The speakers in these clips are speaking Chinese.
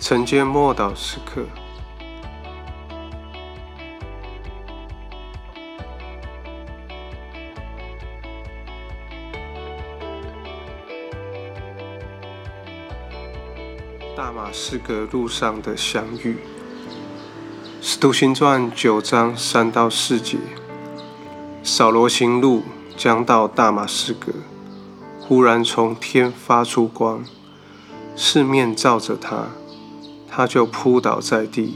晨间默祷时刻，大马士革路上的相遇，《使徒行传》九章三到四节，扫罗行路将到大马士革，忽然从天发出光，四面照着他。他就扑倒在地，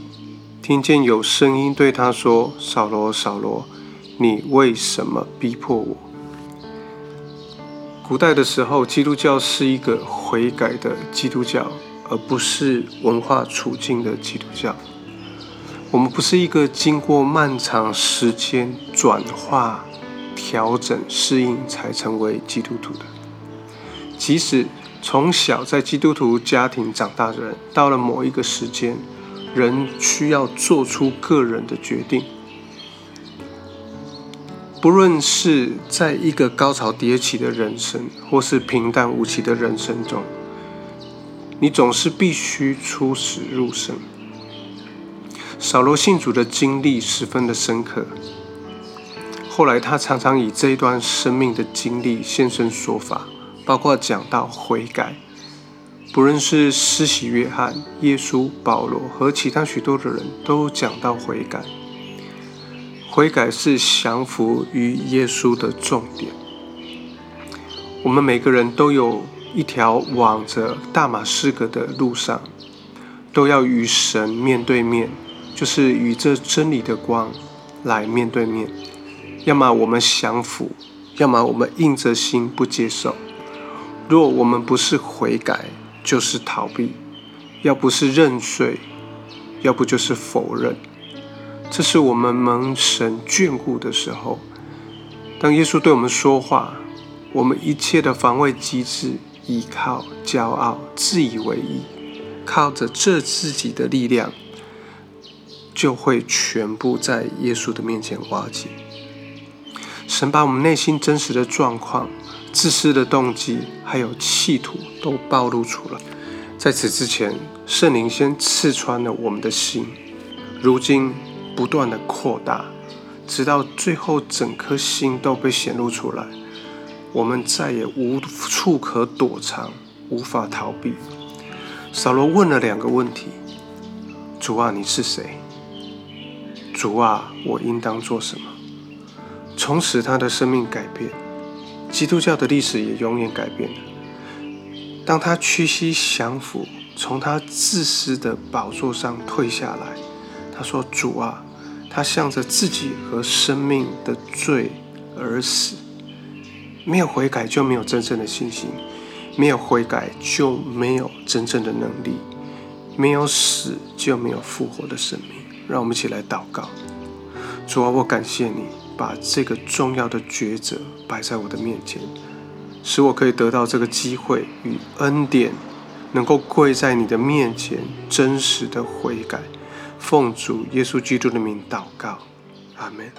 听见有声音对他说：“扫罗，扫罗，你为什么逼迫我？”古代的时候，基督教是一个悔改的基督教，而不是文化处境的基督教。我们不是一个经过漫长时间转化、调整、适应才成为基督徒的，即使。从小在基督徒家庭长大的人，到了某一个时间，人需要做出个人的决定。不论是在一个高潮迭起的人生，或是平淡无奇的人生中，你总是必须出始入生。扫罗信主的经历十分的深刻，后来他常常以这一段生命的经历现身说法。包括讲到悔改，不论是施洗约翰、耶稣、保罗和其他许多的人都讲到悔改。悔改是降服于耶稣的重点。我们每个人都有一条往着大马士革的路上，都要与神面对面，就是与这真理的光来面对面。要么我们降服，要么我们硬着心不接受。若我们不是悔改，就是逃避；要不是认罪，要不就是否认。这是我们蒙神眷顾的时候。当耶稣对我们说话，我们一切的防卫机制，依靠骄傲、自以为意，靠着这自己的力量，就会全部在耶稣的面前瓦解。神把我们内心真实的状况。自私的动机还有企图都暴露出来。在此之前，圣灵先刺穿了我们的心，如今不断的扩大，直到最后整颗心都被显露出来。我们再也无处可躲藏，无法逃避。扫罗问了两个问题：主啊，你是谁？主啊，我应当做什么？从此，他的生命改变。基督教的历史也永远改变了。当他屈膝降服，从他自私的宝座上退下来，他说：“主啊，他向着自己和生命的罪而死。没有悔改就没有真正的信心，没有悔改就没有真正的能力，没有死就没有复活的生命。”让我们一起来祷告：主啊，我感谢你。把这个重要的抉择摆在我的面前，使我可以得到这个机会与恩典，能够跪在你的面前，真实的悔改，奉主耶稣基督的名祷告，阿门。